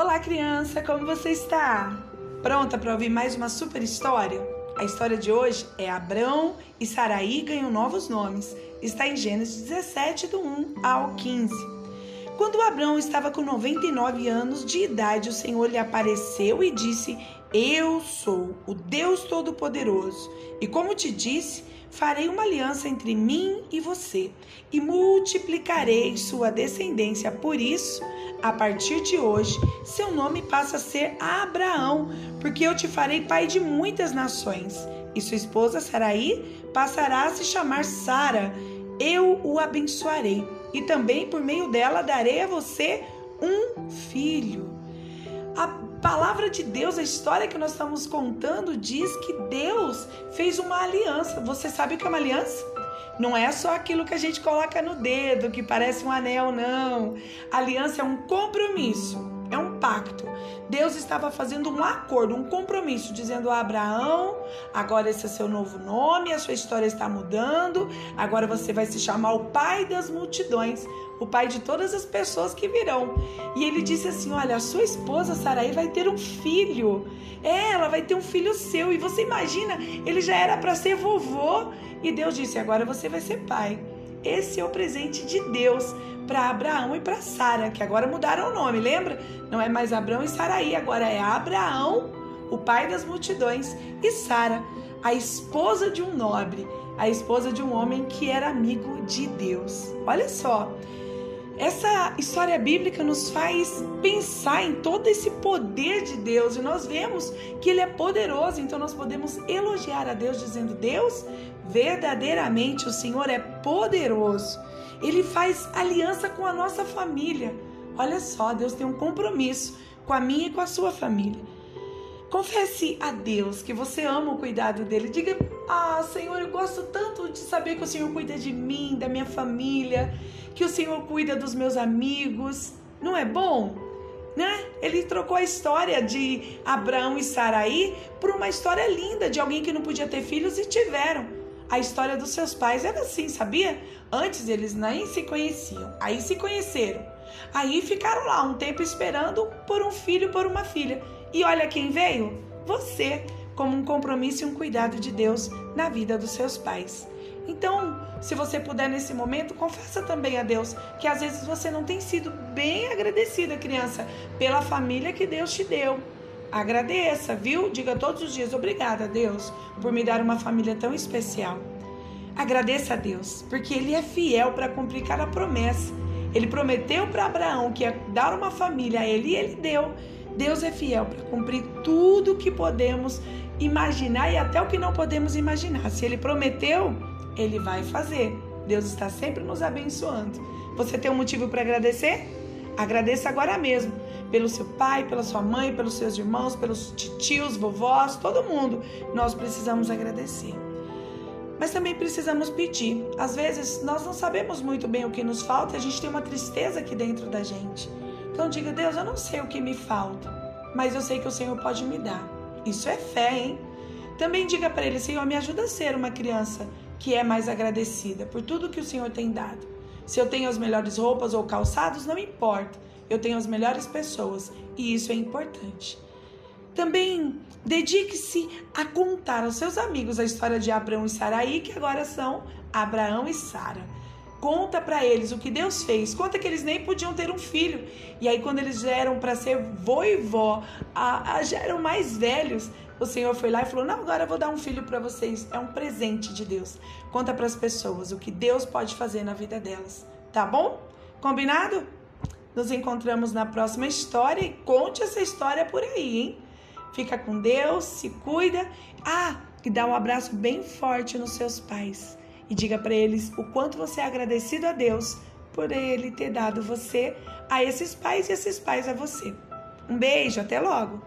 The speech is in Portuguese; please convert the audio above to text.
Olá, criança, como você está? Pronta para ouvir mais uma super história? A história de hoje é Abrão e Saraí ganham novos nomes. Está em Gênesis 17, do 1 ao 15. Quando Abrão estava com 99 anos de idade, o Senhor lhe apareceu e disse: Eu sou o Deus Todo-Poderoso. E como te disse, farei uma aliança entre mim e você, e multiplicarei sua descendência. Por isso, a partir de hoje, seu nome passa a ser Abraão, porque eu te farei pai de muitas nações. E sua esposa Saraí passará a se chamar Sara. Eu o abençoarei, e também por meio dela darei a você um filho. Palavra de Deus, a história que nós estamos contando, diz que Deus fez uma aliança. Você sabe o que é uma aliança? Não é só aquilo que a gente coloca no dedo, que parece um anel, não. aliança é um compromisso, é um pacto. Deus estava fazendo um acordo, um compromisso, dizendo a Abraão: agora esse é seu novo nome, a sua história está mudando, agora você vai se chamar o pai das multidões o pai de todas as pessoas que virão. E ele disse assim: Olha, a sua esposa Sarai vai ter um filho. É, ela vai ter um filho seu. E você imagina, ele já era para ser vovô. E Deus disse: Agora você vai ser pai. Esse é o presente de Deus para Abraão e para Sara, que agora mudaram o nome, lembra? Não é mais Abraão e Saraí, agora é Abraão, o pai das multidões, e Sara, a esposa de um nobre, a esposa de um homem que era amigo de Deus. Olha só, essa história bíblica nos faz pensar em todo esse poder de Deus e nós vemos que Ele é poderoso, então nós podemos elogiar a Deus dizendo: Deus, verdadeiramente o Senhor é poderoso. Ele faz aliança com a nossa família. Olha só, Deus tem um compromisso com a minha e com a sua família. Confesse a Deus que você ama o cuidado dele. Diga: Ah, Senhor, eu gosto tanto de saber que o Senhor cuida de mim, da minha família que o Senhor cuida dos meus amigos. Não é bom? Né? Ele trocou a história de Abraão e Saraí por uma história linda de alguém que não podia ter filhos e tiveram. A história dos seus pais era assim, sabia? Antes eles nem se conheciam, aí se conheceram. Aí ficaram lá um tempo esperando por um filho, por uma filha. E olha quem veio? Você, como um compromisso e um cuidado de Deus na vida dos seus pais. Então, se você puder nesse momento, confessa também a Deus que às vezes você não tem sido bem agradecida, criança, pela família que Deus te deu. Agradeça, viu? Diga todos os dias: obrigada, Deus, por me dar uma família tão especial. Agradeça a Deus, porque Ele é fiel para cumprir cada promessa. Ele prometeu para Abraão que ia dar uma família a ele e ele deu. Deus é fiel para cumprir tudo o que podemos imaginar e até o que não podemos imaginar. Se ele prometeu, ele vai fazer. Deus está sempre nos abençoando. Você tem um motivo para agradecer? Agradeça agora mesmo. Pelo seu pai, pela sua mãe, pelos seus irmãos, pelos tios, vovós, todo mundo. Nós precisamos agradecer. Mas também precisamos pedir. Às vezes nós não sabemos muito bem o que nos falta, a gente tem uma tristeza aqui dentro da gente. Então diga, Deus, eu não sei o que me falta, mas eu sei que o Senhor pode me dar. Isso é fé, hein? Também diga para ele, Senhor, me ajuda a ser uma criança que é mais agradecida por tudo que o Senhor tem dado. Se eu tenho as melhores roupas ou calçados, não importa. Eu tenho as melhores pessoas e isso é importante. Também dedique-se a contar aos seus amigos a história de Abraão e Saraí, que agora são Abraão e Sara. Conta para eles o que Deus fez. Conta que eles nem podiam ter um filho. E aí, quando eles já eram para ser vô e vó, a, a, já eram mais velhos, o Senhor foi lá e falou: Não, agora eu vou dar um filho para vocês. É um presente de Deus. Conta para as pessoas o que Deus pode fazer na vida delas. Tá bom? Combinado? Nos encontramos na próxima história e conte essa história por aí, hein? Fica com Deus, se cuida. Ah, e dá um abraço bem forte nos seus pais. E diga para eles o quanto você é agradecido a Deus por ele ter dado você a esses pais e esses pais a você. Um beijo, até logo!